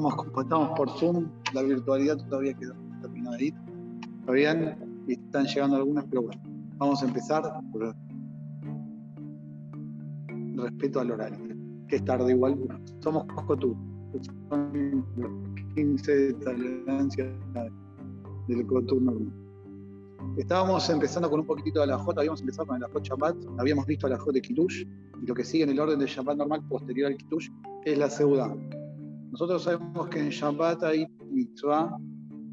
Bueno, estamos, por Zoom, la virtualidad todavía quedó terminadita. ¿Está bien? Y están llegando algunas, pero bueno, vamos a empezar por respeto al horario, que es tarde igual. Somos tú, son 15 de tolerancia del coturno normal. Estábamos empezando con un poquitito de la J, habíamos empezado con la J Shabbat, habíamos visto la J de Kitush, y lo que sigue en el orden de Shabbat normal posterior al Kitush es la Seudá. Nosotros sabemos que en Shabbat hay mitzvah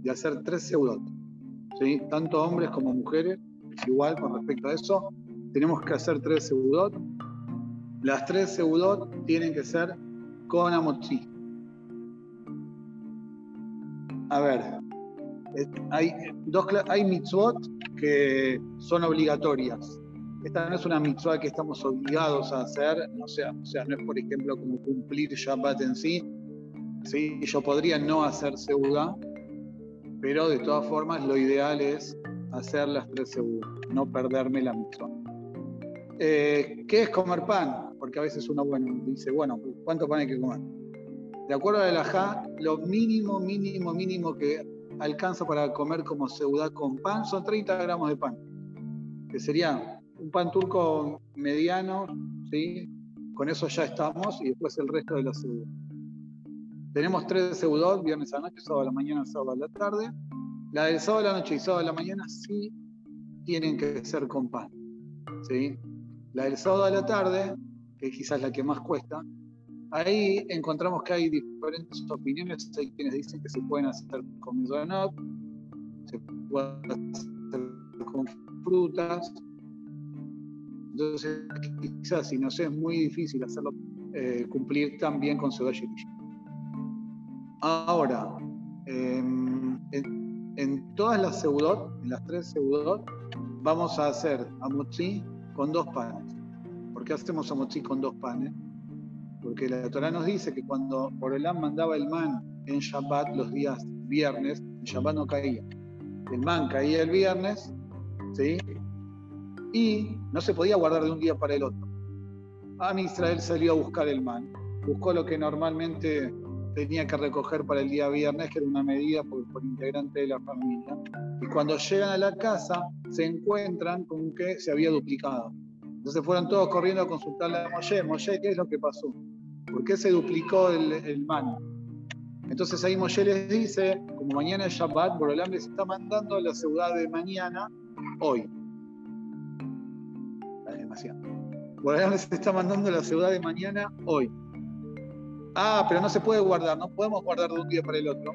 de hacer tres Seudot, tanto hombres como mujeres, es igual con respecto a eso, tenemos que hacer tres Seudot. Las tres Seudot tienen que ser con Amotzi. A ver, hay, dos, hay mitzvot que son obligatorias. Esta no es una mitzvah que estamos obligados a hacer, o sea, o sea, no es por ejemplo como cumplir Shabbat en sí. ¿Sí? Yo podría no hacer Seuda, pero de todas formas lo ideal es hacer las tres Seudas, no perderme la mitzvah. Eh, ¿Qué es comer pan? Porque a veces uno bueno, dice, bueno, ¿cuánto pan hay que comer? De acuerdo a la JA, lo mínimo, mínimo, mínimo que alcanza para comer como seudá con pan son 30 gramos de pan, que sería un pan turco mediano, ¿sí? con eso ya estamos, y después el resto de la seudá. Tenemos tres seudot, viernes a noche, sábado a la mañana, sábado a la tarde. La del sábado a la noche y sábado a la mañana sí tienen que ser con pan. ¿sí? La del sábado a la tarde, que quizás la que más cuesta, Ahí encontramos que hay diferentes opiniones. Hay quienes dicen que se pueden hacer con donut, se pueden hacer con frutas. Entonces, quizás si no sé, es muy difícil hacerlo eh, cumplir también con y Ahora, em, en, todas las seudot, en las tres seudot, vamos a hacer amotzi con dos panes. ¿Por qué hacemos amotzi con dos panes? porque la Torah nos dice que cuando Borelán mandaba el man en Shabbat los días viernes, en Shabbat no caía. El man caía el viernes, ¿sí? Y no se podía guardar de un día para el otro. Am Israel salió a buscar el man, buscó lo que normalmente tenía que recoger para el día viernes, que era una medida por, por, integrante de la familia. Y cuando llegan a la casa, se encuentran con que se había duplicado. Entonces fueron todos corriendo a consultarle a Moshe. Moshe, ¿qué es lo que pasó? ¿Por qué se duplicó el, el man? Entonces ahí Moshe les dice, como mañana es Shabbat, Borolam les está mandando la ciudad de mañana hoy. Es demasiado. Borolam les está mandando la ciudad de mañana hoy. Ah, pero no se puede guardar, no podemos guardar de un día para el otro.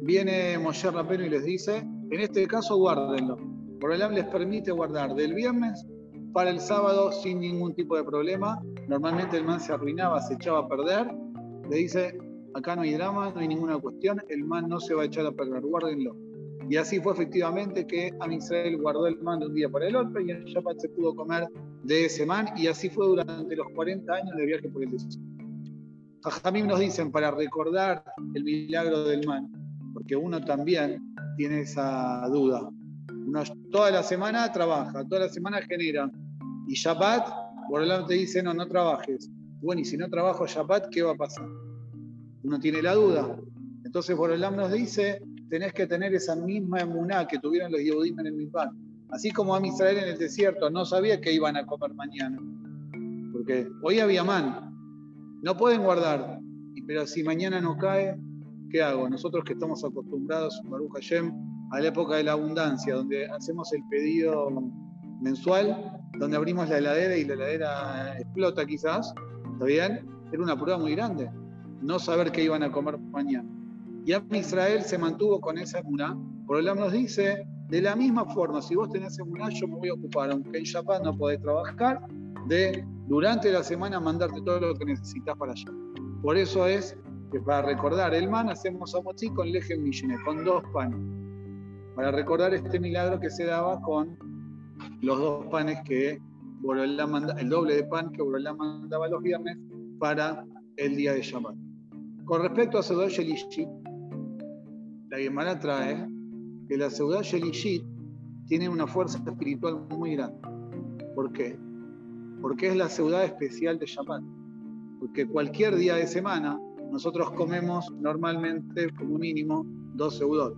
Viene Moshe Rapeno y les dice, en este caso guárdenlo. Borolam les permite guardar del viernes para el sábado sin ningún tipo de problema. Normalmente el man se arruinaba, se echaba a perder. Le dice, acá no hay drama, no hay ninguna cuestión, el man no se va a echar a perder, guárdenlo. Y así fue efectivamente que Am Israel guardó el man de un día para el otro y en Shabbat se pudo comer de ese man y así fue durante los 40 años de viaje por el desierto. Jamim nos dicen para recordar el milagro del man, porque uno también tiene esa duda. Toda la semana trabaja, toda la semana genera, y Shabbat, Borolam te dice, no, no trabajes. Bueno, y si no trabajo Shabbat, ¿qué va a pasar? Uno tiene la duda. Entonces Borolam nos dice, tenés que tener esa misma emuná que tuvieron los Yehudim en el Mizpan. Así como a Israel en el desierto no sabía que iban a comer mañana. Porque hoy había man. No pueden guardar. Pero si mañana no cae, ¿qué hago? Nosotros que estamos acostumbrados, Baruch Hashem, a la época de la abundancia, donde hacemos el pedido mensual, donde abrimos la heladera y la heladera explota quizás, ¿está bien? Era una prueba muy grande, no saber qué iban a comer mañana. Y Israel se mantuvo con esa emuná. Por el nos dice, de la misma forma, si vos tenés emuná, yo me voy a ocupar, aunque en Shabbat no podés trabajar, de durante la semana mandarte todo lo que necesitas para allá. Por eso es que para recordar el man hacemos amotzí con leje millene, con dos panes. Para recordar este milagro que se daba con los dos panes que Borolá manda, el doble de pan que Borolá mandaba los viernes para el día de Shabbat. Con respecto a Seudá Shelishit, la Gemara trae que la Seudá Shelishit tiene una fuerza espiritual muy grande. ¿Por qué? Porque es la Seudá especial de Shabbat. porque cualquier día de semana nosotros comemos normalmente como mínimo dos seudot,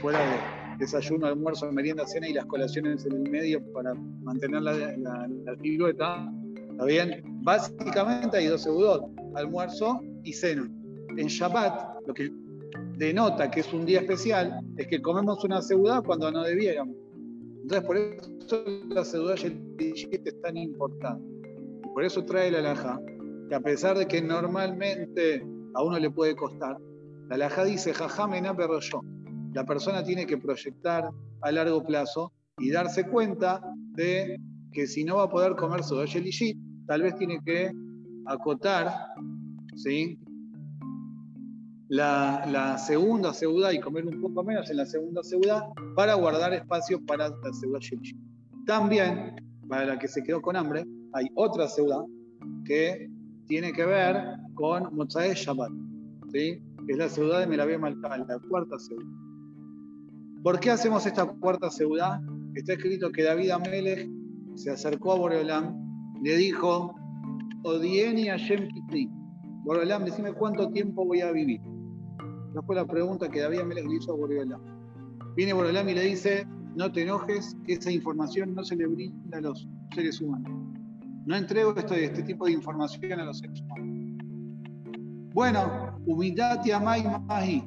fuera de desayuno, almuerzo, merienda, cena y las colaciones en el medio para mantener la, la, ¿está bien? Básicamente hay dos seudot, almuerzo y cena. En Shabbat, lo que denota que es un día especial es que comemos una seudá cuando no debiéramos. Entonces, por eso la seudá es tan importante. Por eso trae la alhaja, que a pesar de que normalmente a uno le puede costar, la alhaja dice, jajamena perro yo. La persona tiene que proyectar a largo plazo y darse cuenta de que si no va a poder comer seudá tal vez tiene que acotar ¿sí? La, segunda seudá y comer un poco menos en la segunda seudá para guardar espacio para la seudá Shelishi. También, para la que se quedó con hambre, hay otra seudá que tiene que ver con Mozae Shabbat, ¿sí? es la seudá de Melabé Maltal, la cuarta seudá. ¿Por qué hacemos esta cuarta seudá? Está escrito que David Amelech se acercó a Boreolam, le dijo, Odieni Hashem Kitri, Boreolam, decime cuánto tiempo voy a vivir. Esa fue la pregunta que David Amelech le hizo a Boreolam. Viene Boreolam y le dice, no te enojes, que esa información no se le brinda a los seres humanos. No entrego este, este tipo de información a los seres humanos. Bueno, humildad y amai mahi.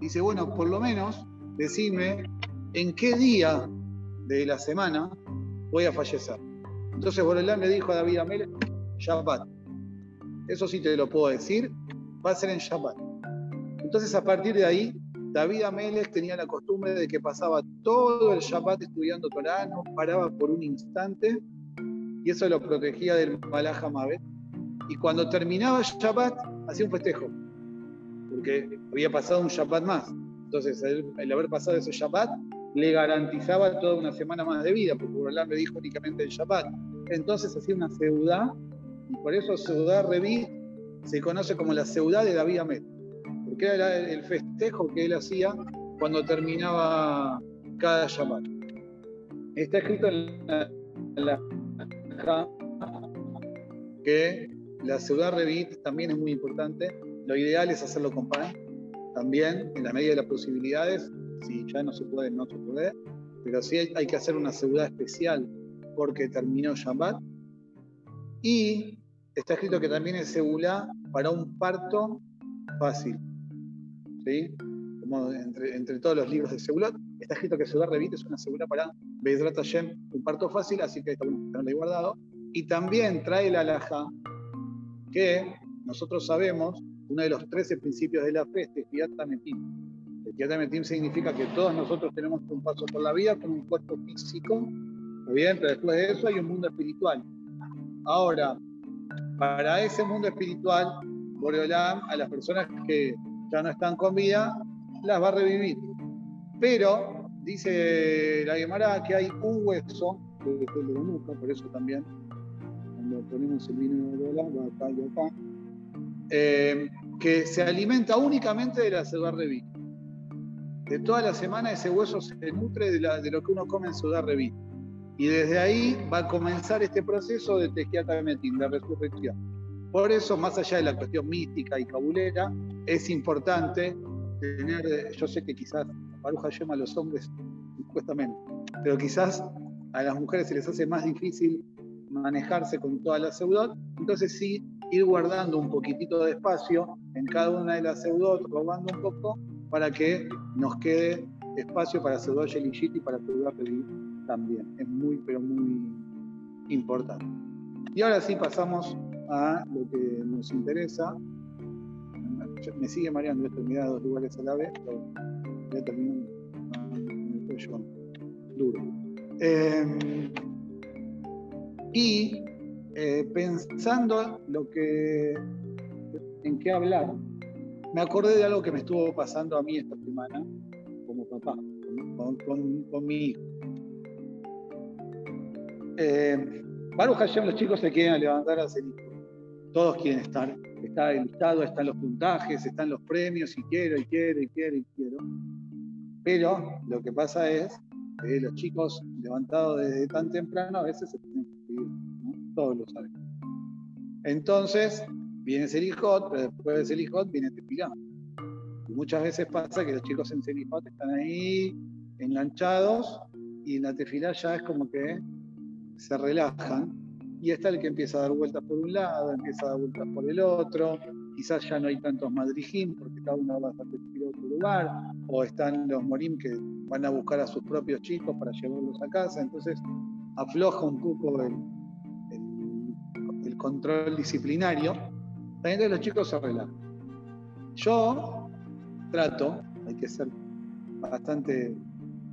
Dice, bueno, por lo menos decime en qué día de la semana voy a fallecer. Entonces Borelán le dijo a David Amel, Shabbat. Eso sí te lo puedo decir, va a ser en Shabbat. Entonces a partir de ahí, David Amelech tenía la costumbre de que pasaba todo el Shabbat estudiando Torah, no paraba por un instante y eso lo protegía del Malach Y cuando terminaba el Shabbat, hacía un festejo, porque había pasado un Shabbat más. Entonces, el, haber pasado ese Shabbat le garantizaba toda una semana más de vida, porque Borolán me dijo únicamente el Shabbat. Entonces hacía una seudá, y por eso Seudá Reví se conoce como la seudá de David Amet, porque era el festejo que él hacía cuando terminaba cada Shabbat. Está escrito en la que la ciudad Revit también es muy importante. Lo ideal es hacerlo con pan, también en la medida de las posibilidades. Si ya no se puede, no se puede. Pero sí hay, que hacer una ciudad especial porque terminó Shabbat. Y está escrito que también es segula para un parto fácil. ¿Sí? Como entre, todos los libros de Segulat, está escrito que Ciudad Revit es una segura para Beidrat Hashem, un parto fácil, así que está bueno tenerlo ahí guardado. Y también trae la alhaja que nosotros sabemos, uno de los 13 principios de la fe es Tefiat El Tefiat significa que todos nosotros tenemos un paso por la vida con un cuerpo físico, bien, pero después de eso hay un mundo espiritual. Ahora, para ese mundo espiritual, Boreolam, a las personas que ya no están con vida, las va a revivir. Pero dice la Gemara que hay un hueso, que es el de nuca, por eso también, cuando ponemos el vino de bola, va acá y acá, eh, que se alimenta únicamente de la de vino. De toda la semana ese hueso se nutre de, de lo que uno come en de vino. Y desde ahí va a comenzar este proceso de tequiatametín, de resurrección. Por eso, más allá de la cuestión mística y cabulera, es importante tener, yo sé que quizás Baruja llama a los hombres cuesta menos, pero quizás a las mujeres se les hace más difícil manejarse con toda la seudot, entonces sí ir guardando un poquitito de espacio en cada una de las seudot, robando un poco, para que nos quede espacio para seudot Yelishit y para seudot también. Es muy, pero muy importante. Y ahora sí pasamos a lo que nos interesa, me sigue mareando esto, mira dos lugares a la vez, pero ya termino con el cuello duro. Em, y eh, pensando lo que, en qué hablar, me acordé de algo que me estuvo pasando a mí esta semana, como papá, con, mi hijo. Eh, Baruch Hashem, los chicos se quieren levantar a hacer Todos quieren estar está el listado, están los puntajes, están los premios, y quiero, y quiero, y quiero, y quiero. Pero lo que pasa es que los chicos levantados desde tan temprano a veces se tienen que escribir, todos lo saben. Entonces, Viene Selijot, pero después de Selijot viene Tefilá. Y muchas veces pasa que los chicos en Selijot están ahí enganchados y en la Tefilá ya es como que se relajan y está el que empieza a dar vueltas por un lado, empieza a dar vueltas por el otro, quizás ya no hay tantos madrijim porque cada uno va a a otro lugar, o están los morim que van a buscar a sus propios chicos para llevarlos a casa, entonces afloja un poco el, control disciplinario, también los chicos se relajan. Yo trato, hay que ser bastante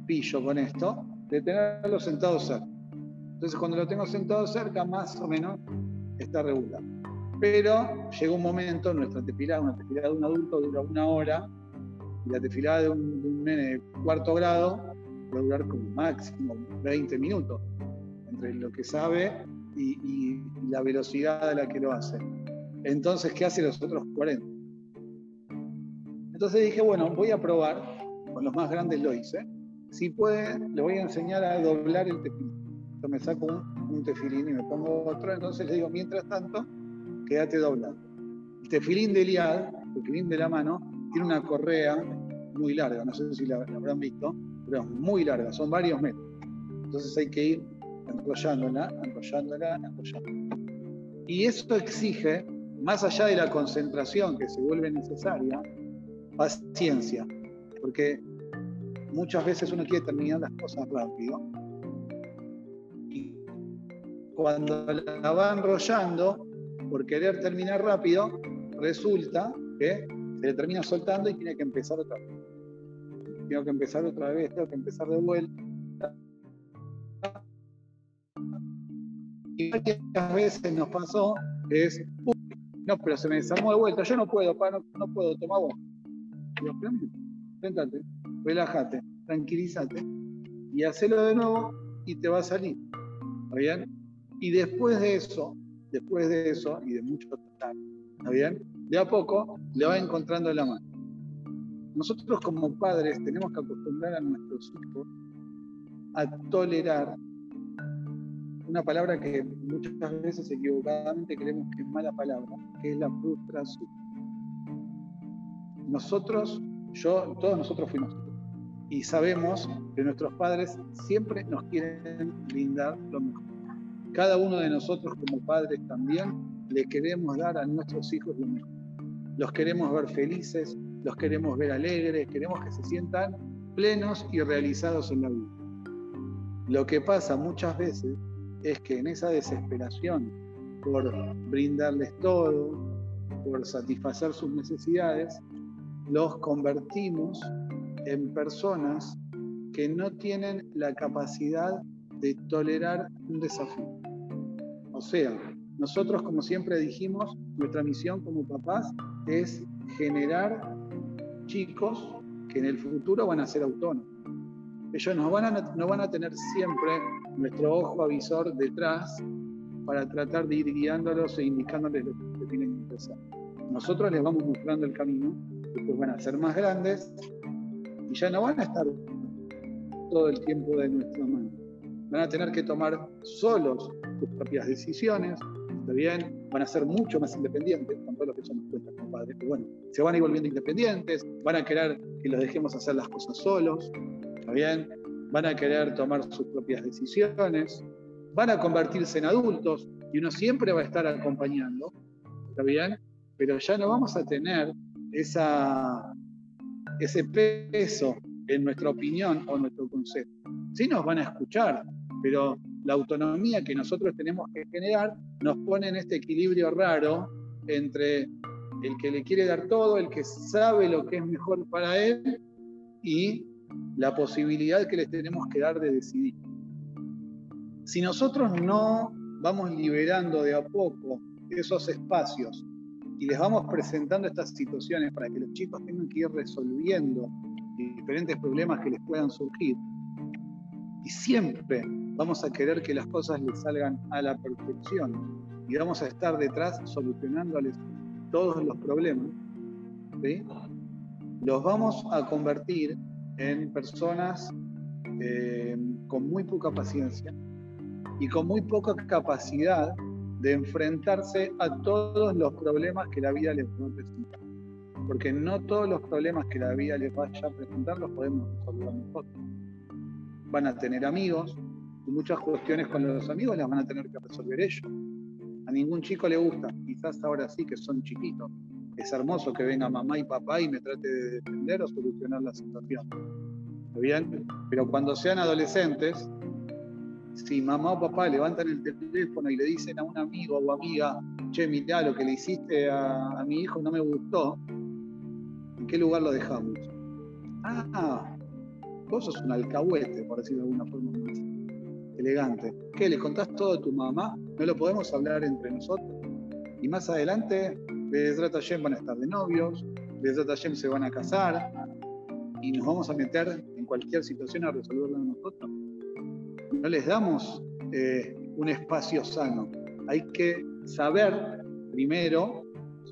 pillo con esto, de tenerlos sentados cerca. Entonces cuando lo tengo sentado cerca, más o menos está regular. Pero llega un momento, nuestra tefilada, una tefilada de un adulto dura una hora, y la tefilada de un, nene de cuarto grado puede durar como máximo 20 minutos, entre lo que sabe y, la velocidad a la que lo hace. Entonces, ¿qué hace los otros 40? Entonces dije, bueno, voy a probar, con los más grandes lo hice, si puede, le voy a enseñar a doblar el tefilín. Yo me saco un, un tefilín y me pongo otro, entonces le digo, mientras tanto, quédate doblando. El tefilín de liad, el tefilín de la mano, tiene una correa muy larga, no sé si la, habrán visto, pero muy larga, son varios metros. Entonces hay que ir enrollándola, enrollándola, enrollándola. Y eso exige, más allá de la concentración que se vuelve necesaria, paciencia, porque muchas veces uno quiere terminar las cosas rápido. Cuando la va enrollando, por querer terminar rápido, resulta que se le termina soltando y tiene que empezar otra vez. Tengo que empezar otra vez, tengo que empezar de vuelta. Y varias veces nos pasó es, no, pero se me desarmó de vuelta, yo no puedo, no, puedo, toma vos. Sentate, relájate, tranquilízate y hacelo de nuevo y te va a salir. ¿Está bien? Y después de eso, después de eso y de mucho tratar, ¿está bien? De a poco le va encontrando la mano. Nosotros como padres tenemos que acostumbrar a nuestros hijos a tolerar una palabra que muchas veces equivocadamente creemos que es mala palabra, que es la frustración. Nosotros, yo, todos nosotros fuimos y sabemos que nuestros padres siempre nos quieren brindar lo mejor cada uno de nosotros como padres también le queremos dar a nuestros hijos lo mejor. Los queremos ver felices, los queremos ver alegres, queremos que se sientan plenos y realizados en la vida. Lo que pasa muchas veces es que en esa desesperación por brindarles todo, por satisfacer sus necesidades, los convertimos en personas que no tienen la capacidad de tolerar un desafío. O sea, nosotros, como siempre dijimos, nuestra misión como papás es generar chicos que en el futuro van a ser autónomos. Ellos no van a, no van a tener siempre nuestro ojo avisor detrás para tratar de ir guiándolos e indicándoles lo que tienen que hacer. Nosotros les vamos mostrando el camino, después van a ser más grandes y ya no van a estar todo el tiempo de nuestra mano van a tener que tomar solos sus propias decisiones, ¿está bien? Van a ser mucho más independientes, con todo lo que eso nos cuenta como padres, pero bueno, se van a ir volviendo independientes, van a querer que los dejemos hacer las cosas solos, ¿está bien? Van a querer tomar sus propias decisiones, van a convertirse en adultos y uno siempre va a estar acompañando, ¿está bien? Pero ya no vamos a tener esa, ese peso en nuestra opinión o nuestro consejo. Sí nos van a escuchar, pero la autonomía que nosotros tenemos que generar nos pone en este equilibrio raro entre el que le quiere dar todo, el que sabe lo que es mejor para él y la posibilidad que les tenemos que dar de decidir. Si nosotros no vamos liberando de a poco esos espacios y les vamos presentando estas situaciones para que los chicos tengan que ir resolviendo diferentes problemas que les puedan surgir, y siempre vamos a querer que las cosas les salgan a la perfección y vamos a estar detrás solucionándoles todos los problemas, los vamos a convertir en personas eh, con muy poca paciencia y con muy poca capacidad de enfrentarse a todos los problemas que la vida les va a presentar. Porque no todos los problemas que la vida les vaya a presentar los podemos resolver nosotros. Van a tener amigos, y muchas cuestiones con los amigos las van a tener que resolver ellos. A ningún chico le gusta, quizás ahora sí que son chiquitos. Es hermoso que venga mamá y papá y me trate de defender o solucionar la situación. ¿Está bien? Pero cuando sean adolescentes, si mamá o papá levantan el teléfono y le dicen a un amigo o amiga, che, mirá, lo que le hiciste a, mi hijo no me gustó, ¿en qué lugar lo dejamos? Ah, vos sos un alcahuete, por decirlo de alguna forma elegante. ¿Qué? ¿Le contás todo a tu mamá? ¿No lo podemos hablar entre nosotros? Y más adelante, de Jem van a estar de novios, de Jem se van a casar y nos vamos a meter en cualquier situación a resolverlo nosotros no les damos eh, un espacio sano. Hay que saber primero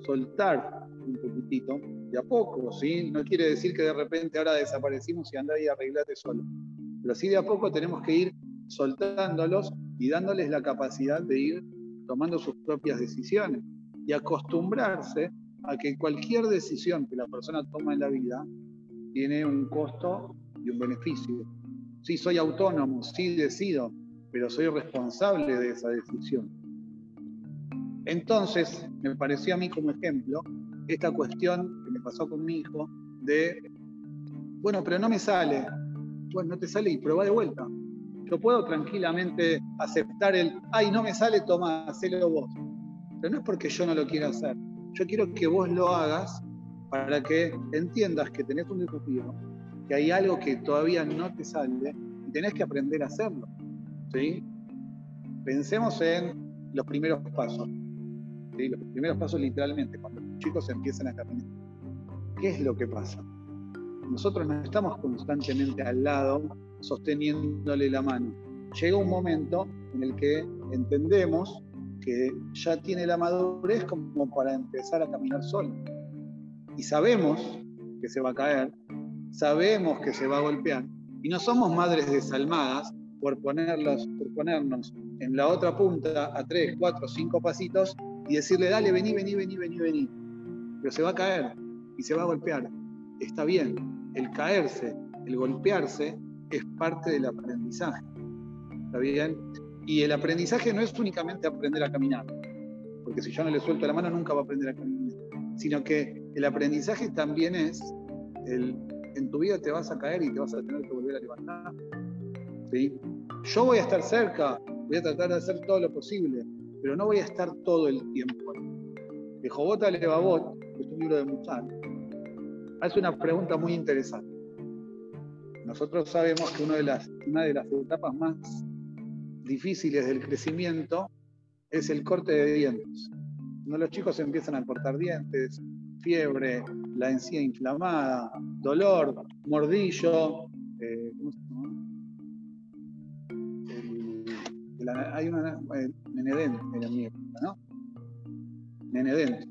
soltar un poquitito, de a poco, ¿sí? No quiere decir que de repente ahora desaparecimos y andá y arreglate solo. Pero sí de a poco tenemos que ir soltándolos y dándoles la capacidad de ir tomando sus propias decisiones y acostumbrarse a que cualquier decisión que la persona toma en la vida tiene un costo y un beneficio sí soy autónomo, sí decido, pero soy responsable de esa decisión. Entonces, me pareció a mí como ejemplo esta cuestión que me pasó con mi hijo de, bueno, pero no me sale. Bueno, no te sale y prueba de vuelta. Yo puedo tranquilamente aceptar el, ay, no me sale, toma, hacelo vos. Pero no es porque yo no lo quiera hacer. Yo quiero que vos lo hagas para que entiendas que tenés un desafío que hay algo que todavía no te sale y tenés que aprender a hacerlo. ¿sí? Pensemos en los primeros pasos. Los primeros pasos literalmente, cuando los chicos empiezan a caminar. ¿Qué es lo que pasa? Nosotros no estamos constantemente al lado sosteniéndole la mano. Llega un momento en el que entendemos que ya tiene la madurez como para empezar a caminar solo. Y sabemos que se va a caer, sabemos que se va a golpear y no somos madres desalmadas por, ponerlos, por ponernos en la otra punta a tres, cuatro, cinco pasitos y decirle, dale, vení, vení, vení, vení, vení. Pero se va a caer y se va a golpear. Está bien, el caerse, el golpearse es parte del aprendizaje. ¿Está bien? Y el aprendizaje no es únicamente aprender a caminar, porque si yo no le suelto la mano nunca va a aprender a caminar, sino que el aprendizaje también es el en tu vida te vas a caer y te vas a tener que volver a levantar. ¿sí? Yo voy a estar cerca, voy a tratar de hacer todo lo posible, pero no voy a estar todo el tiempo. De Jobot a Levavot, que es un libro de Musan, hace una pregunta muy interesante. Nosotros sabemos que una de las, etapas más difíciles del crecimiento es el corte de dientes. Cuando los chicos empiezan a cortar dientes, fiebre, la encía inflamada, dolor, mordillo, eh, ¿cómo se llama? hay una eh, Nenedent era mi época, ¿no? Nenedent.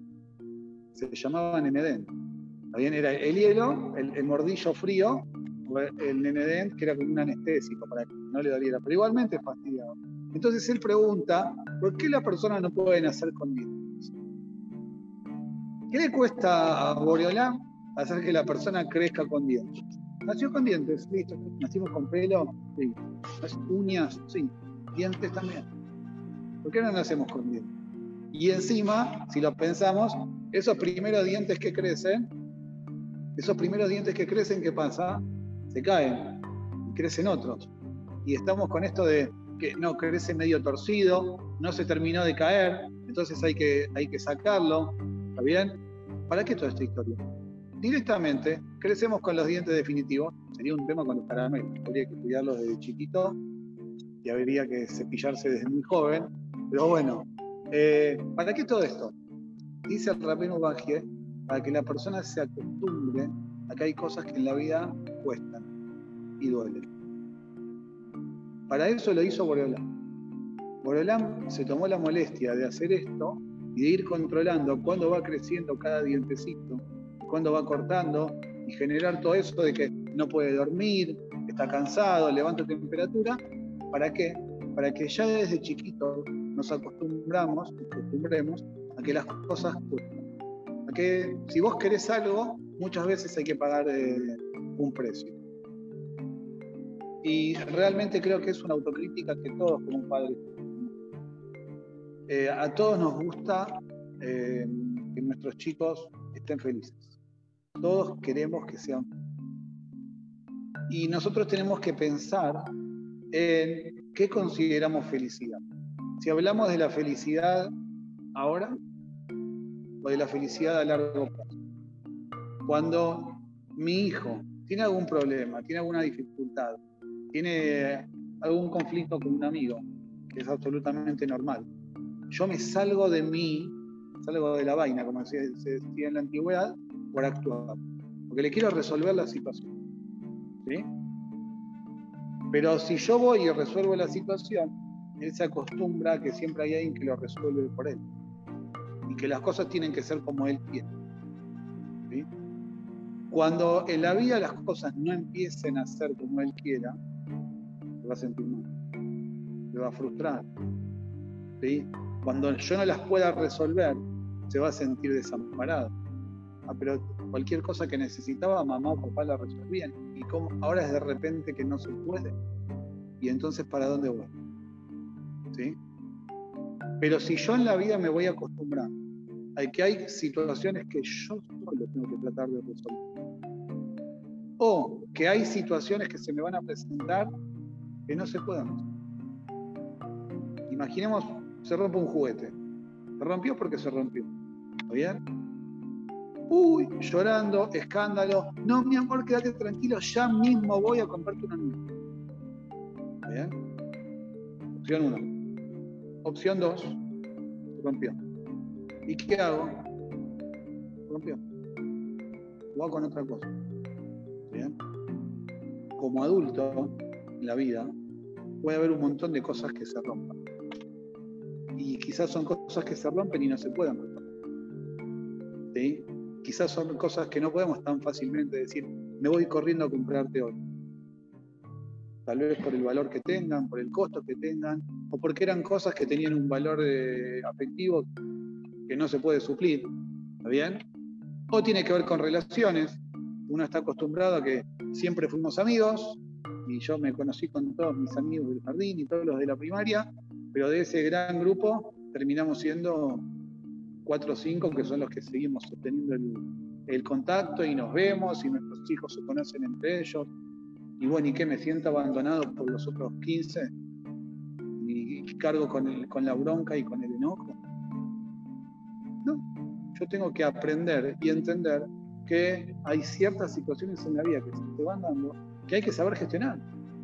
Se llamaba Nenedent. También era el hielo, el, mordillo frío, el Nenedent, que era como un anestésico para que no le doliera, pero igualmente fastidiado. Entonces él pregunta, ¿por qué las personas no pueden hacer con dientes? ¿Qué le cuesta a Boreolán hacer que la persona crezca con dientes? Nació con dientes, listo. Nacimos con pelo, sí. Uñas, sí. Dientes también. ¿Por qué no nacemos con dientes? Y encima, si lo pensamos, esos primeros dientes que crecen, esos primeros dientes que crecen, ¿qué pasa? Se caen y crecen otros. Y estamos con esto de que no crece medio torcido, no se terminó de caer, entonces hay que, hay que sacarlo, ¿Está bien? ¿Para qué toda esta historia? Directamente, crecemos con los dientes definitivos. Sería un tema con los caramelos. Habría que cuidarlos desde chiquito y habría que cepillarse desde muy joven. Pero bueno, eh, ¿para qué todo esto? Dice el Rabino Bagie, para que la persona se acostumbre a que hay cosas que en la vida cuestan y duelen. Para eso lo hizo Boreolam. Boreolam se tomó la molestia de hacer esto y de ir controlando cuándo va creciendo cada dientecito, cuándo va cortando y generar todo eso de que no puede dormir, está cansado, levanta temperatura. ¿Para qué? para que ya desde chiquitos nos acostumbramos, acostumbremos a que las cosas. Que si vos querés algo, muchas veces hay que pagar eh, un precio. Y realmente creo que es una autocrítica que todos como padres eh, a todos nos gusta eh, que nuestros chicos estén felices. Todos queremos que sean y nosotros tenemos que pensar en qué consideramos felicidad. Si hablamos de la felicidad ahora o de la felicidad a largo plazo. Cuando mi hijo tiene algún problema, tiene alguna dificultad, tiene algún conflicto con un amigo, que es absolutamente normal, yo me salgo de mí, salgo de la vaina, como se decía en la antigüedad, por actuar, porque le quiero resolver la situación. Pero si yo voy y resuelvo la situación, él se acostumbra a que siempre hay alguien que lo resuelve por él. Y que las cosas tienen que ser como él quiere. Cuando en la vida las cosas no empiecen a ser como él quiera, se va a sentir mal. Se va a frustrar. Cuando yo no las pueda resolver, se va a sentir desamparado. Ah, pero cualquier cosa que necesitaba, mamá o papá la resolvían. Y como ahora es de repente que no se puede. Y entonces, ¿para dónde voy? ¿Sí? Pero si yo en la vida me voy a a que hay situaciones que yo solo tengo que tratar de resolver. O que hay situaciones que se me van a presentar que no se puedan. Imaginemos, se rompe un juguete. Se rompió porque se rompió. ¿Está bien? uy, llorando, escándalo. No, mi amor, quédate tranquilo, ya mismo voy a comprarte una nueva. ¿Bien? Opción 1. Opción 2. Rompió. ¿Y qué hago? Rompió. Voy con otra cosa. ¿Bien? Como adulto, en la vida, puede haber un montón de cosas que se rompan. Y quizás son cosas que se rompen y no se pueden romper. ¿Sí? quizás son cosas que no podemos tan fácilmente decir, me voy corriendo a comprarte hoy. Tal vez por el valor que tengan, por el costo que tengan, o porque eran cosas que tenían un valor eh, afectivo que no se puede suplir. ¿Está bien? O tiene que ver con relaciones. Uno está acostumbrado a que siempre fuimos amigos, y yo me conocí con todos mis amigos del jardín y todos los de la primaria, pero de ese gran grupo terminamos siendo cuatro o cinco que son los que seguimos sosteniendo el, contacto y nos vemos y nuestros hijos se conocen entre ellos. Y bueno, ¿y qué? ¿Me siento abandonado por los otros 15? ¿Y cargo con, con la bronca y con el yo tengo que aprender y entender que hay ciertas situaciones en la vida que se van dando que hay que saber gestionar.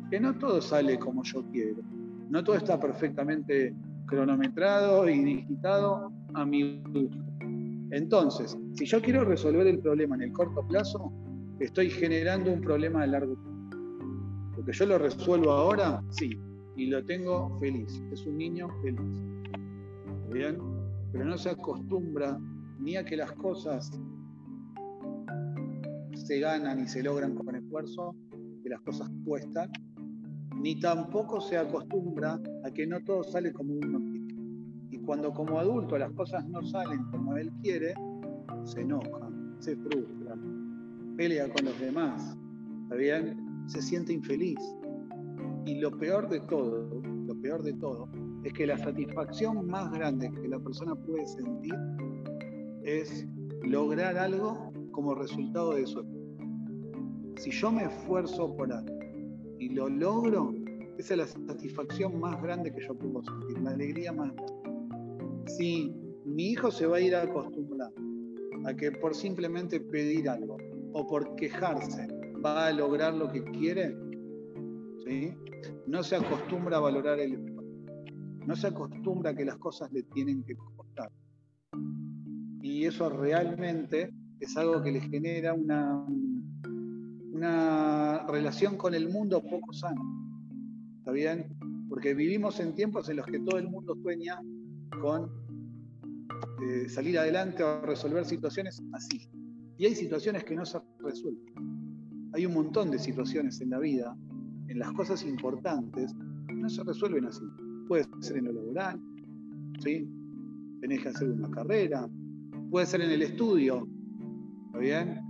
Que no todo sale como yo quiero. No todo está perfectamente cronometrado y digitado a mi gusto. Entonces, si yo quiero resolver el problema en el corto plazo, estoy generando un problema a largo plazo. Porque yo lo resuelvo ahora, sí, y lo tengo feliz. Es un niño feliz. ¿Bien? Pero no se acostumbra ni a que las cosas se ganan y se logran con esfuerzo, que las cosas cuestan, ni tampoco se acostumbra a que no todo sale como uno quiere. Y cuando como adulto las cosas no salen como él quiere, se enoja, se frustra, pelea con los demás, ¿está bien? Se siente infeliz. Y lo peor de todo, lo peor de todo, es que la satisfacción más grande que la persona puede sentir es lograr algo como resultado de eso. Si yo me esfuerzo por algo y lo logro, esa es la satisfacción más grande que yo puedo sentir, la alegría más grande. Si mi hijo se va a ir a acostumbrar a que por simplemente pedir algo o por quejarse va a lograr lo que quiere, ¿sí? no se acostumbra a valorar el esfuerzo. No se acostumbra a que las cosas le tienen que. Y eso realmente es algo que le genera una, una relación con el mundo poco sana. ¿Está bien? Porque vivimos en tiempos en los que todo el mundo sueña con eh, salir adelante o resolver situaciones así. Y hay situaciones que no se resuelven. Hay un montón de situaciones en la vida, en las cosas importantes, No se resuelven así. Puede ser en lo laboral, ¿sí? Tenés que hacer una carrera, puede ser en el estudio, ¿está bien?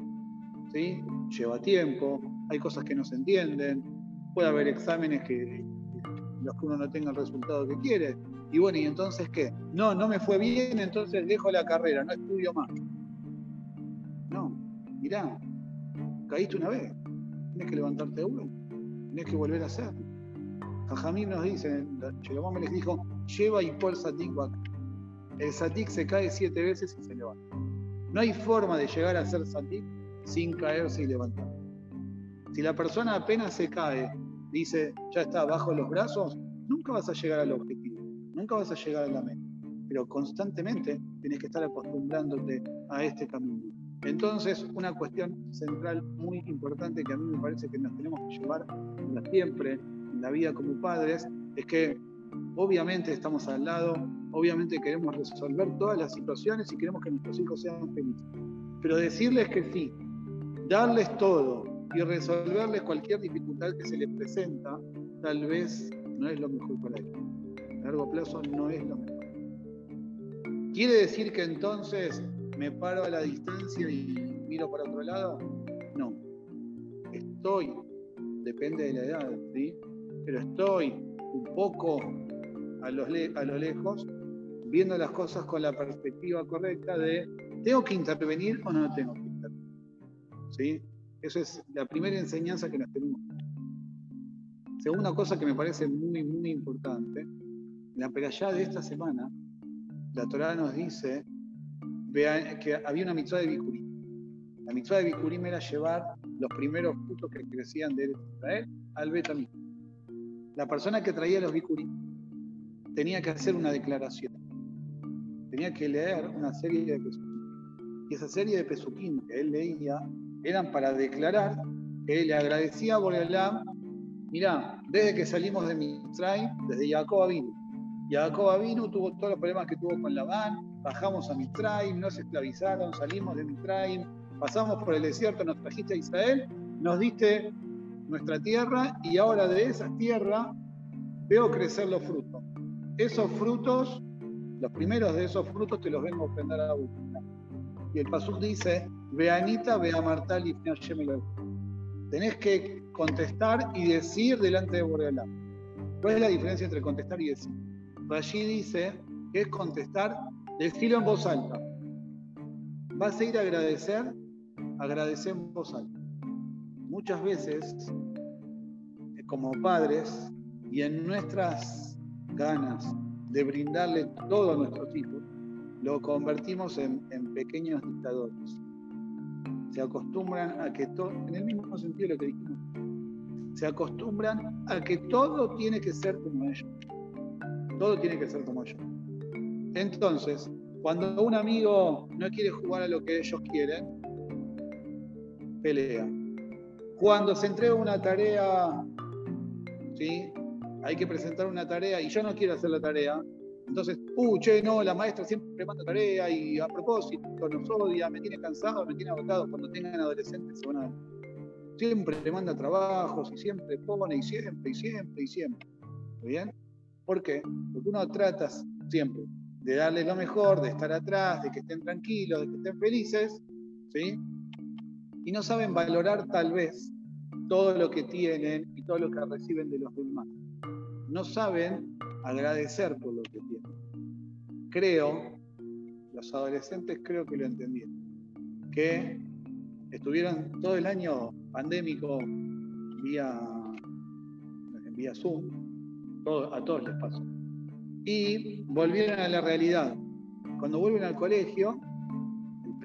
¿Sí? Lleva tiempo, hay cosas que no se entienden, puede haber exámenes que los que uno no tenga el resultado que quiere. Y bueno, ¿y entonces qué? No, no me fue bien, entonces dejo la carrera, no estudio más. No, mirá, caíste una vez, tienes que levantarte de vuelta, tienes que volver a hacer. Jajamín nos dice, me les dijo, lleva y por satik El satik se cae siete veces y se levanta. No hay forma de llegar a ser satik sin caerse y levantar. Si la persona apenas se cae, dice, ya está bajo los brazos, nunca vas a llegar al objetivo, nunca vas a llegar a la meta. Pero constantemente tienes que estar acostumbrándote a este camino. Entonces, una cuestión central muy importante que a mí me parece que nos tenemos que llevar siempre en la vida como padres es que obviamente estamos al lado, obviamente queremos resolver todas las situaciones y queremos que nuestros hijos sean felices. Pero decirles que sí, darles todo y resolverles cualquier dificultad que se les presenta, tal vez no es lo mejor para ellos. A largo plazo no es lo mejor. ¿Quiere decir que entonces me paro a la distancia y miro para otro lado? No. Estoy, depende de la edad, ¿sí? Pero estoy un poco a, los a lo lejos, viendo las cosas con la perspectiva correcta de ¿tengo que intervenir o no tengo que intervenir? ¿Sí? Esa es la primera enseñanza que nos tenemos. Segunda cosa que me parece muy, muy importante, la perallá de esta semana, la Torah nos dice que había una mitzvah de Bikurim. La mitzvah de Bikurim era llevar los primeros frutos que crecían de Israel al Betamí. La persona que traía los Bikurim tenía que hacer una declaración. Tenía que leer una serie de pesuquín. Y esa serie de pesuquín que él leía eran para declarar que le agradecía a Boreolam, mirá, desde que salimos de Mitzrayim, desde Jacob vino. Jacob vino, tuvo todos los problemas que tuvo con Labán, bajamos a Mitzrayim, nos esclavizaron, salimos de Mitzrayim, pasamos por el desierto, nos trajiste a Israel, nos diste nuestra tierra y ahora de esa tierra veo crecer los frutos. Esos frutos, los primeros de esos frutos te los vengo a ofrendar a buscar. Y el Pasuk dice, Veanita, vea Martal y Tenés que contestar y decir delante de Boreolam. ¿Cuál es la diferencia entre contestar y decir? Allí dice que es contestar, decirlo en voz alta. Vas a ir a agradecer, agradecer en voz alta. Muchas veces, como padres, y en nuestras ganas de brindarle todo a nuestros hijos, lo convertimos en, en pequeños dictadores se acostumbran a que todo, en el mismo sentido de lo que dijimos, se acostumbran a que todo tiene que ser como ellos. Todo tiene que ser como ellos. Entonces, cuando un amigo no quiere jugar a lo que ellos quieren, pelea. Cuando se entrega una tarea, ¿sí? Hay que presentar una tarea y yo no quiero hacer la tarea, entonces, uh, che, no, la maestra siempre manda tarea y a propósito nos odia, me tiene cansado, me tiene agotado. Cuando tengan adolescentes se van a... Siempre le manda trabajos y siempre pone y siempre y siempre y siempre. ¿Está bien? ¿Por qué? Porque uno trata siempre de darle lo mejor, de estar atrás, de que estén tranquilos, de que estén felices, ¿sí? Y no saben valorar tal vez todo lo que tienen y todo lo que reciben de los demás. No saben agradecer por lo que tienen. Creo, los adolescentes creo que lo entendieron, que estuvieron todo el año pandémico vía, vía Zoom, a todos les pasó, y volvieron a la realidad. Cuando vuelven al colegio,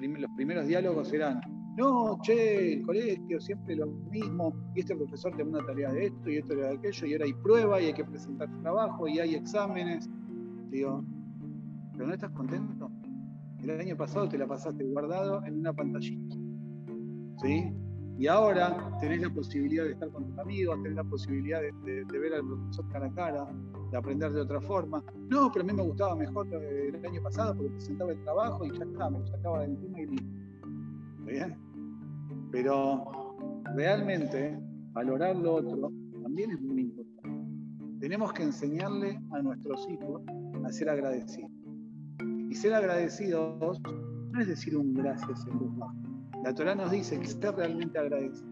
los primeros diálogos eran no, che, el colegio siempre lo mismo, y este profesor te da una tarea de esto y esto de aquello, y ahora hay prueba y hay que presentar trabajo y hay exámenes. Digo, ¿pero no estás contento? El año pasado te la pasaste guardado en una pantallita. ¿Sí? Y ahora tenés la posibilidad de estar con tus amigos, tenés la posibilidad de, ver al profesor cara a cara, de aprender de otra forma. No, pero a mí me gustaba mejor el año pasado porque presentaba el trabajo y ya está, me sacaba de encima y bien? Pero realmente valorar lo otro también es muy importante. tenemos que enseñarle a nuestros hijos a ser agradecidos. Y ser agradecidos no es decir un gracias en voz baja. La Torah nos dice que ser realmente agradecido.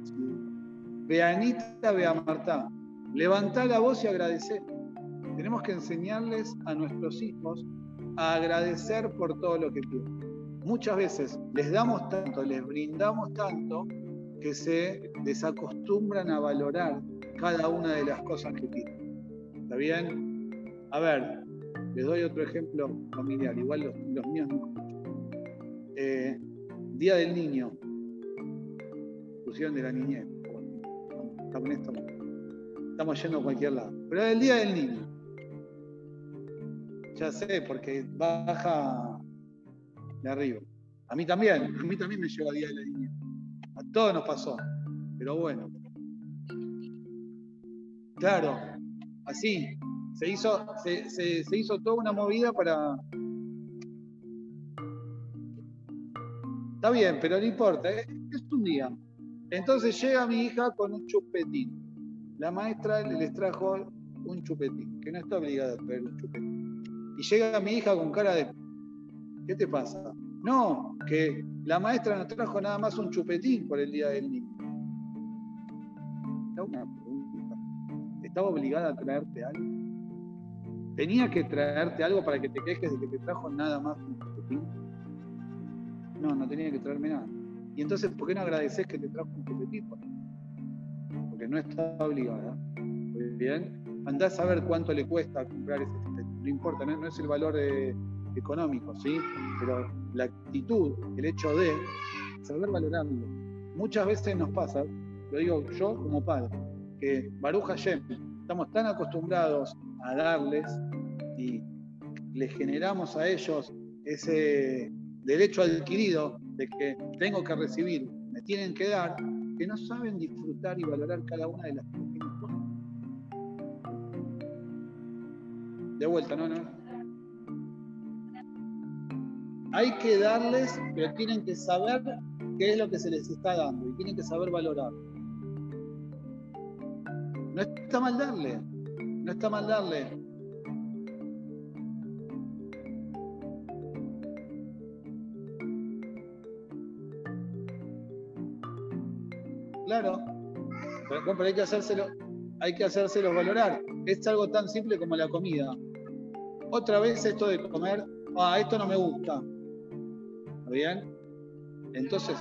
Ve a Anita, ve a Marta. Levantá la voz y agradecer. Tenemos que enseñarles a nuestros hijos a agradecer por todo lo que tienen. Muchas veces les damos tanto, les brindamos tanto, que se desacostumbran a valorar cada una de las cosas que tienen. ¿Está bien? A ver, les doy otro ejemplo familiar, igual los, míos no. Eh, Día del Niño, discusión de la niñez. Estamos yendo a cualquier lado. Pero el Día del Niño. Ya sé, porque baja de arriba. A mí también, a mí también me lleva Día de la Niñez. A todos nos pasó. Pero bueno. Claro, así. Se hizo, se, hizo toda una movida para. Está bien, pero no importa, es un día. Entonces llega mi hija con un chupetín. La maestra les trajo un chupetín, que no está obligada a traer un chupetín. Y llega mi hija con cara de, ¿qué te pasa? No, que la maestra nos trajo nada más un chupetín por el Día del Niño. ¿Estaba obligada a traerte algo? ¿Tenía que traerte algo para que te quejes de que te trajo nada más un chupetín? No, no tenía que traerme nada. Y entonces, ¿por qué no agradeces que te trajo un chupetín? Porque no está obligada. Muy bien. Andás a ver cuánto le cuesta comprar ese chupetín. No importa, no, es el valor eh, económico, ¿sí? Pero la actitud, el hecho de saber valorarlo. Muchas veces nos pasa, lo digo yo como padre, que Baruch Hashem, estamos tan acostumbrados a darles y les generamos a ellos ese derecho adquirido de que tengo que recibir, me tienen que dar, que no saben disfrutar y valorar cada una de las cosas. De vuelta, no, no. Hay que darles, pero tienen que saber qué es lo que se les está dando y tienen que saber valorar. No está mal darle, no está mal darle Claro. Pero, hay que hacérselo, hay que hacérselo valorar. Es algo tan simple como la comida. Otra vez esto de comer, ah, esto no me gusta. ¿Está bien? Entonces.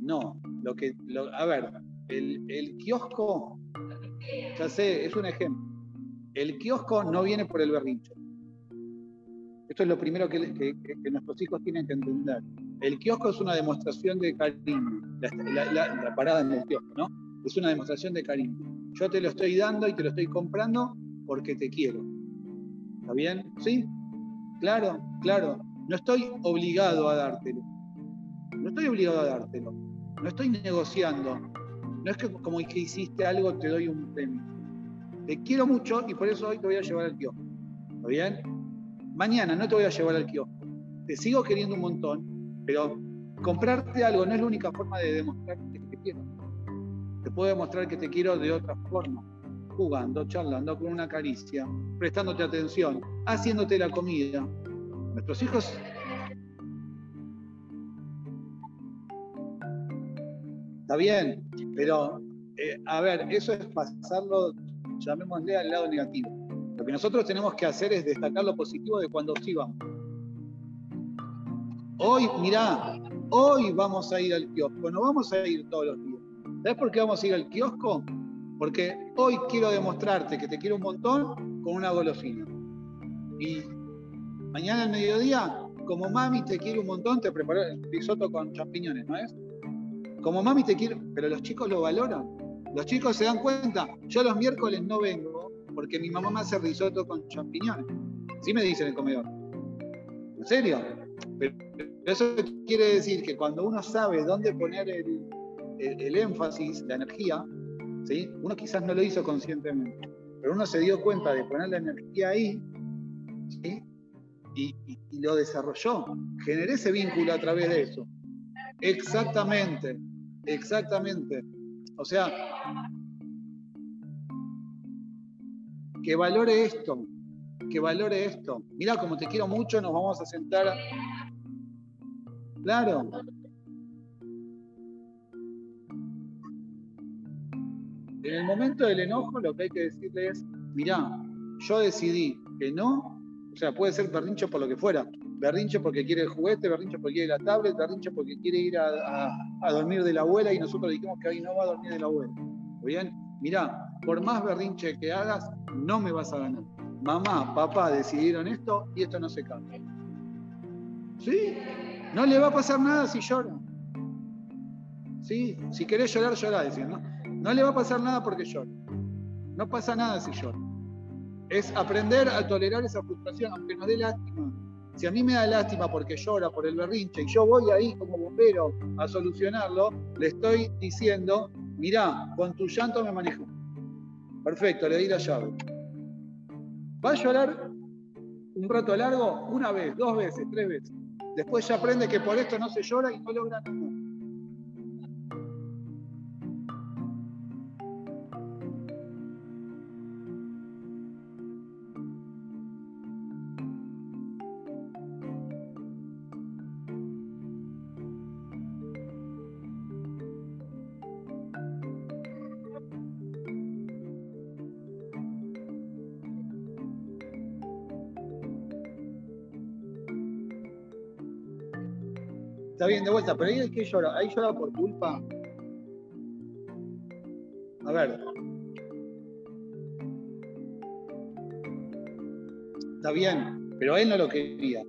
No, lo que, a ver, el, kiosco, ya sé, es un ejemplo. El kiosco no viene por el berrincho. Esto es lo primero que, nuestros hijos tienen que entender. El kiosco es una demostración de cariño. La, parada en el kiosco, ¿no? Es una demostración de cariño. Yo te lo estoy dando y te lo estoy comprando porque te quiero. ¿Está bien? ¿Sí? Claro, claro. No estoy obligado a dártelo. No estoy obligado a dártelo. No estoy negociando. No es que como que hiciste algo te doy un premio. Te quiero mucho y por eso hoy te voy a llevar al kiosco. ¿Está bien? Mañana no te voy a llevar al kiosco. Te sigo queriendo un montón, pero comprarte algo no es la única forma de demostrarte que te quiero. Te puedo demostrar que te quiero de otra forma. Jugando, charlando, con una caricia, prestándote atención, haciéndote la comida. Nuestros hijos Está bien, pero eh, a ver, eso es pasarlo, llamémosle al lado negativo. Lo que nosotros tenemos que hacer es destacar lo positivo de cuando sí vamos. Hoy, mirá, hoy vamos a ir al kiosco, no vamos a ir todos los días. ¿Sabes por qué vamos a ir al kiosco? Porque hoy quiero demostrarte que te quiero un montón con una golosina. Y mañana al mediodía, como mami te quiere un montón, te preparó el risotto con champiñones, ¿no es? Como mami te quiero, pero los chicos lo valoran. Los chicos se dan cuenta, yo los miércoles no vengo porque mi mamá me hace risotto con champiñones. Sí me dicen en el comedor. ¿En serio? Eso quiere decir que cuando uno sabe dónde poner el, énfasis, la energía, ¿sí? uno quizás no lo hizo conscientemente, pero uno se dio cuenta de poner la energía ahí ¿sí? y, lo desarrolló. Generé ese vínculo a través de eso. Exactamente, exactamente. O sea, que valore esto, que valore esto. Mira, como te quiero mucho, nos vamos a sentar. Claro. En el momento del enojo lo que hay que decirle es, mira, yo decidí que no o sea, puede ser berrinche por lo que fuera. Berrinche porque quiere el juguete, berrinche porque quiere la tablet, berrinche porque quiere ir a, dormir de la abuela y nosotros dijimos que ahí no va a dormir de la abuela. bien? Mirá, por más berrinche que hagas, no me vas a ganar. Mamá, papá decidieron esto y esto no se cambia. ¿Sí? No le va a pasar nada si llora. ¿Sí? Si querés llorar, llorá, decían, ¿no? Le va a pasar nada porque llora. No pasa nada si llora es aprender a tolerar esa frustración, aunque nos dé lástima. Si a mí me da lástima porque llora por el berrinche y yo voy ahí como bombero a solucionarlo, le estoy diciendo, mirá, con tu llanto me manejo. Perfecto, le di la llave. Va a llorar un rato largo, una vez, dos veces, tres veces. Después ya aprende que por esto no se llora y no logra nada. Está bien, de vuelta, pero ahí es que llora, ahí llora por culpa. A ver. Está bien, pero él no lo quería.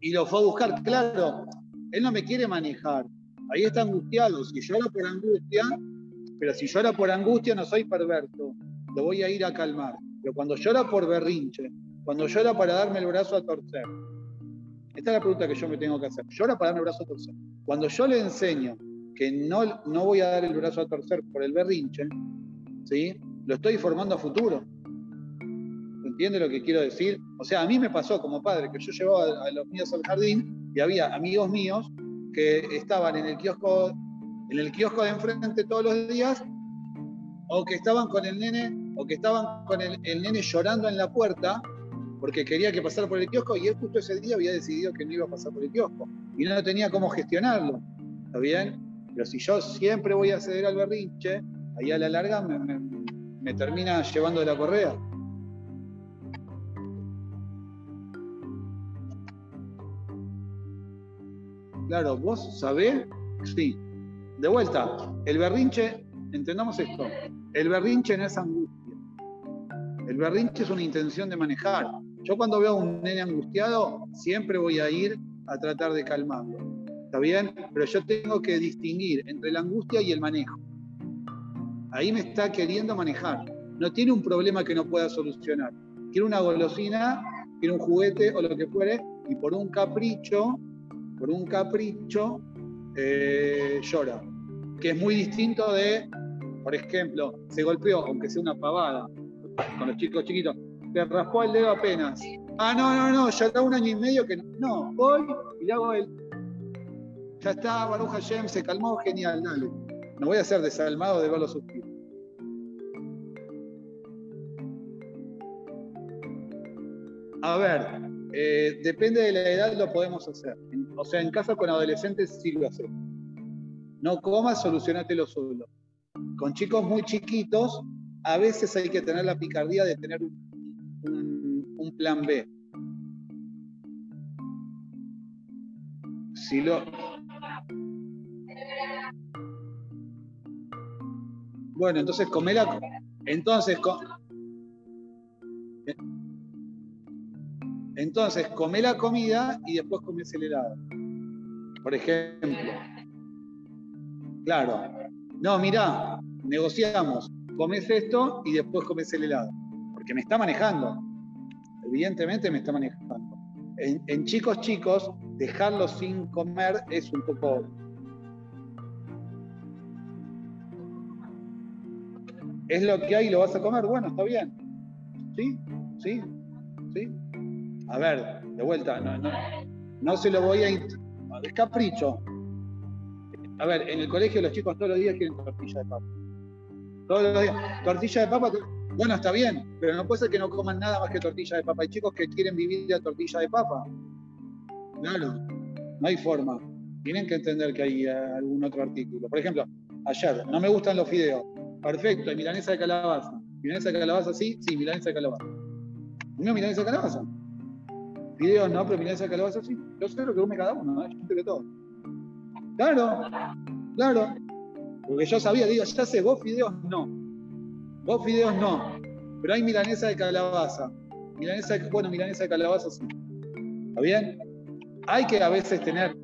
Y lo fue a buscar, claro. Él no me quiere manejar. Ahí está angustiado. Si llora por angustia, pero si llora por angustia no soy perverso. Lo voy a ir a calmar. Pero cuando llora por berrinche, cuando llora para darme el brazo a torcer, esta es la pregunta que yo me tengo que hacer. Llora para darme el brazo a torcer. Cuando yo le enseño que no, no voy a dar el brazo a torcer por el berrinche, ¿sí? lo estoy formando a futuro. ¿Entiende lo que quiero decir? O sea, a mí me pasó como padre que yo llevaba a los míos al jardín y había amigos míos que estaban en el kiosco, en el kiosco de enfrente todos los días o que estaban con el nene o que estaban con el, nene llorando en la puerta porque quería que pasara por el kiosco y él justo ese día había decidido que no iba a pasar por el kiosco y no tenía cómo gestionarlo. ¿Está bien? Pero si yo siempre voy a ceder al berrinche, ahí a la larga me, termina llevando de la correa. Claro, vos sabés, sí. De vuelta, el berrinche, entendamos esto, el berrinche no es angustia. El berrinche es una intención de manejar. Yo cuando veo a un nene angustiado, siempre voy a ir a tratar de calmarlo. ¿Está bien? Pero yo tengo que distinguir entre la angustia y el manejo. Ahí me está queriendo manejar. No tiene un problema que no pueda solucionar. Quiere una golosina, quiere un juguete o lo que fuere, y por un capricho, por un capricho, eh, llora. Que es muy distinto de, por ejemplo, se golpeó, aunque sea una pavada, con los chicos chiquitos, te raspó el dedo apenas. Ah, no, no, no, ya está un año y medio que no. No, voy y le hago el. Ya está, Baruch Hashem, se calmó, genial, dale. No voy a ser desalmado de verlo sufrir. A ver, eh, depende de la edad, lo podemos hacer. O sea, en casa con adolescentes sí lo hacemos. No comas, solucionatelo solo. Con chicos muy chiquitos, a veces hay que tener la picardía de tener un, plan B. Si lo, Bueno, entonces come la entonces entonces come la comida y después comes el helado. Por ejemplo. Claro. No, mira, negociamos comes esto y después comes el helado. Porque me está manejando. Evidentemente me está manejando. En, chicos chicos, dejarlo sin comer es un poco es lo que hay lo vas a comer, bueno, está bien. ¿Sí? ¿Sí? ¿Sí? A ver, de vuelta, no, no, no se lo voy a... Es capricho. A ver, en el colegio los chicos todos los días quieren tortilla de papa. Todos los días. Tortilla de papa, bueno, está bien, pero no puede ser que no coman nada más que tortilla de papa. Hay chicos que quieren vivir de tortilla de papa. Claro, no hay forma. Tienen que entender que hay eh, algún otro artículo. Por ejemplo, ayer, no me gustan los fideos. Perfecto, hay milanesa de calabaza. ¿Milanesa de calabaza sí? Sí, milanesa de calabaza. No, milanesa de calabaza. Fideos no, pero milanesa de calabaza sí. Yo sé lo que come cada uno, ¿eh? yo que todo. Claro, claro. Porque yo sabía, digo, ya sé, vos fideos no. Vos fideos no. Pero hay milanesa de calabaza. Milanesa de, bueno, milanesa de calabaza sí. ¿Está bien? Hay que a veces tener.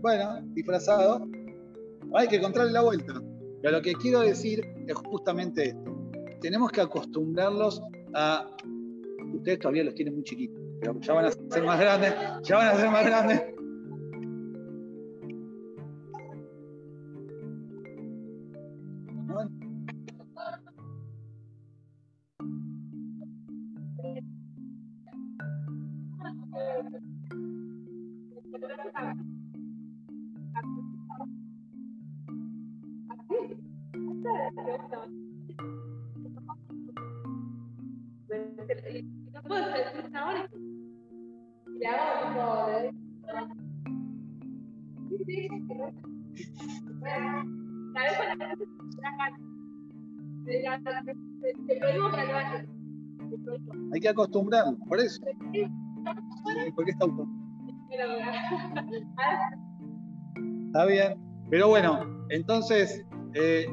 Bueno, disfrazado. Hay que encontrarle la vuelta. Pero lo que quiero decir es justamente esto. Tenemos que acostumbrarlos a. Ustedes todavía los tienen muy chiquitos, ya van a ser más grandes, ya van a ser más grandes. Acostumbrarlo, por eso. ¿Por qué está auto? Está bien. Pero bueno, entonces eh,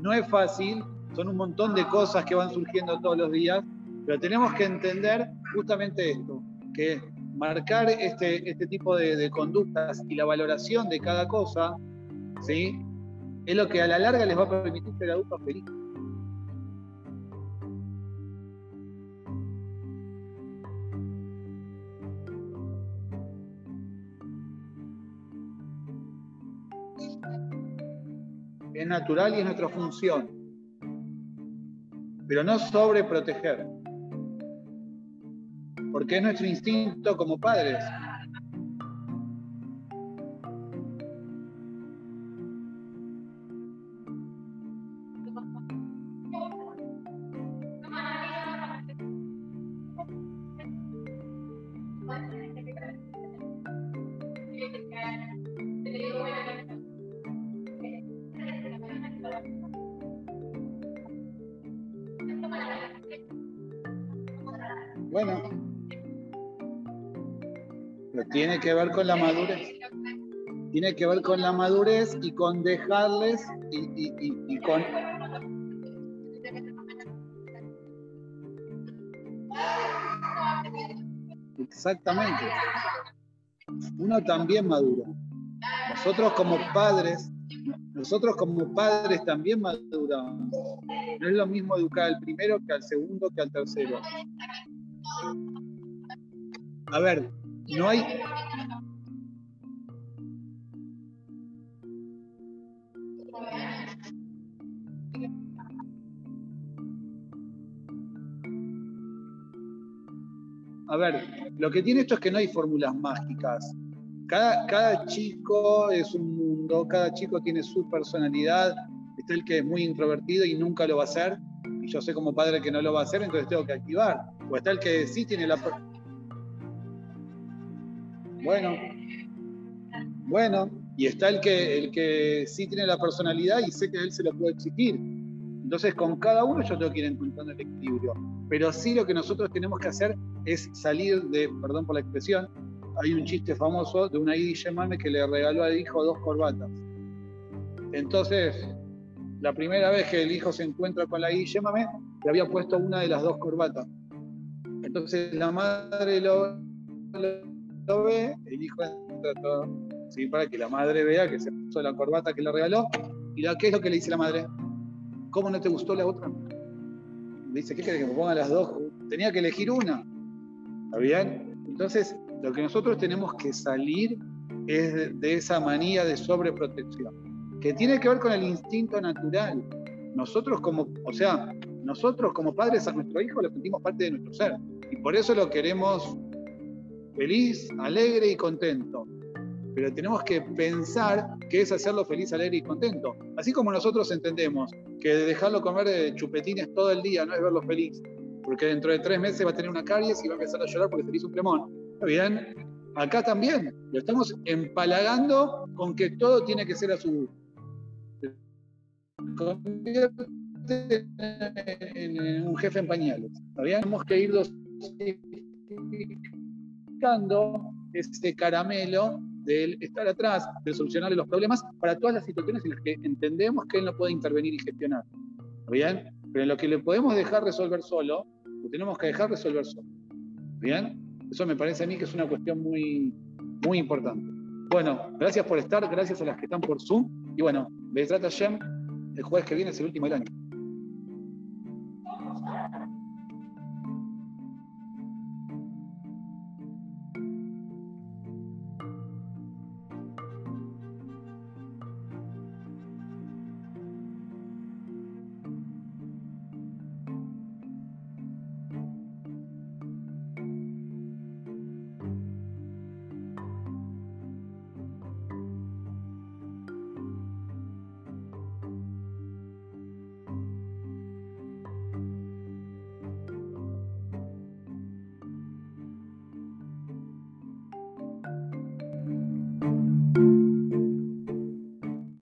no es fácil, son un montón de cosas que van surgiendo todos los días, pero tenemos que entender justamente esto, que marcar este, este tipo de, de conductas y la valoración de cada cosa, ¿sí? Es lo que a la larga les va a permitir ser adultos felices. Natural y es nuestra función. Pero no sobreproteger. Porque es nuestro instinto como padres. Con la madurez. Tiene que ver con la madurez y con dejarles y, con... Exactamente. Uno también madura. Nosotros como padres, nosotros como padres también maduramos. No es lo mismo educar al primero que al segundo que al tercero. A ver, no hay... A ver, lo que tiene esto es que no hay fórmulas mágicas. Cada, cada, chico es un mundo, cada chico tiene su personalidad. Está el que es muy introvertido y nunca lo va a hacer. Y yo sé como padre que no lo va a hacer, entonces tengo que activar. O está el que sí tiene la... Bueno, bueno, y está el que, el que sí tiene la personalidad y sé que él se lo puede exigir. Entonces, con cada uno yo tengo que ir encontrando el equilibrio. Pero sí lo que nosotros tenemos que hacer es salir de, perdón por la expresión, hay un chiste famoso de una Idi Yemame que le regaló al hijo dos corbatas. Entonces, la primera vez que el hijo se encuentra con la Idi Yemame, le había puesto una de las dos corbatas. Entonces la madre lo, ve, el hijo entra todo, ¿sí? para que la madre vea que se puso la corbata que le regaló. ¿Y qué es lo que le dice la madre? ¿Cómo no te gustó la otra? Dice, ¿qué querés que me ponga las dos? Tenía que elegir una. ¿Está bien? Entonces, lo que nosotros tenemos que salir es de, esa manía de sobreprotección. que tiene que ver con el instinto natural. Nosotros como, o sea, nosotros como padres a nuestro hijo lo sentimos parte de nuestro ser. Y por eso lo queremos feliz, alegre y contento. Pero tenemos que pensar que es hacerlo feliz, alegre y contento. Así como nosotros entendemos que dejarlo comer chupetines todo el día no es verlo feliz, porque dentro de tres meses va a tener una caries y va a empezar a llorar porque se hizo un plemón. ¿Está bien? Acá también lo estamos empalagando con que todo tiene que ser a su convierte en un jefe en pañales. Tenemos que ir dosificando ese caramelo de estar atrás, de solucionarle los problemas para todas las situaciones en las que entendemos que él no puede intervenir y gestionar. ¿Está bien? Pero en lo que le podemos dejar resolver solo, lo tenemos que dejar resolver solo. ¿Bien? Eso me parece a mí que es una cuestión muy, muy importante. Bueno, gracias por estar, gracias a las que están por Zoom. Y bueno, trata Shem, el jueves que viene es el último del año.